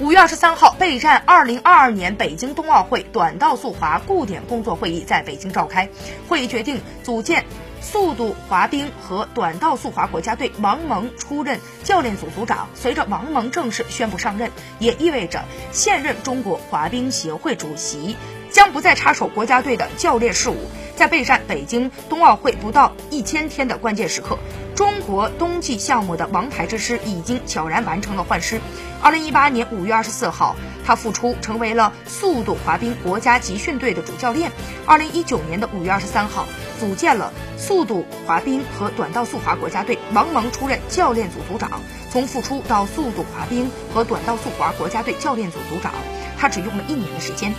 五月二十三号，备战二零二二年北京冬奥会短道速滑固点工作会议在北京召开。会议决定组建速度滑冰和短道速滑国家队，王蒙出任教练组组长。随着王蒙正式宣布上任，也意味着现任中国滑冰协会主席将不再插手国家队的教练事务。在备战北京冬奥会不到一千天的关键时刻，中国冬季项目的王牌之师已经悄然完成了换师。二零一八年五月二十四号，他复出成为了速度滑冰国家集训队的主教练。二零一九年的五月二十三号，组建了速度滑冰和短道速滑国家队，王蒙出任教练组组长。从复出到速度滑冰和短道速滑国家队教练组组长，他只用了一年的时间。